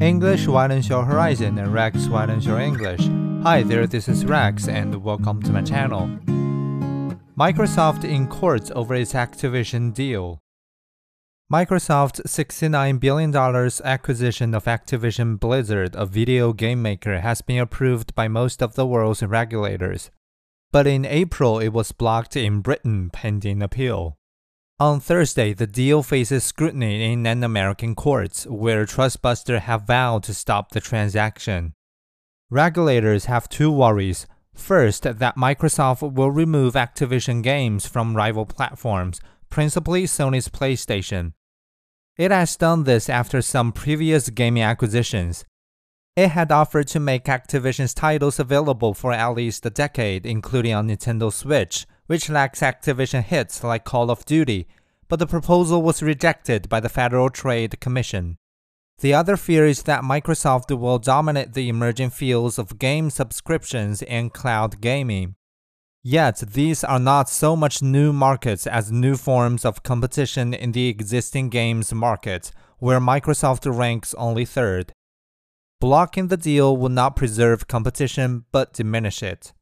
English widens your horizon and Rex widens your English. Hi there, this is Rex and welcome to my channel. Microsoft in court over its Activision deal. Microsoft's $69 billion acquisition of Activision Blizzard, a video game maker, has been approved by most of the world's regulators. But in April, it was blocked in Britain pending appeal. On Thursday, the deal faces scrutiny in an American courts, where Trustbuster have vowed to stop the transaction. Regulators have two worries. First, that Microsoft will remove Activision games from rival platforms, principally Sony's PlayStation. It has done this after some previous gaming acquisitions. It had offered to make Activision's titles available for at least a decade, including on Nintendo Switch, which lacks Activision hits like Call of Duty, but the proposal was rejected by the Federal Trade Commission. The other fear is that Microsoft will dominate the emerging fields of game subscriptions and cloud gaming. Yet, these are not so much new markets as new forms of competition in the existing games market, where Microsoft ranks only third. Blocking the deal will not preserve competition but diminish it.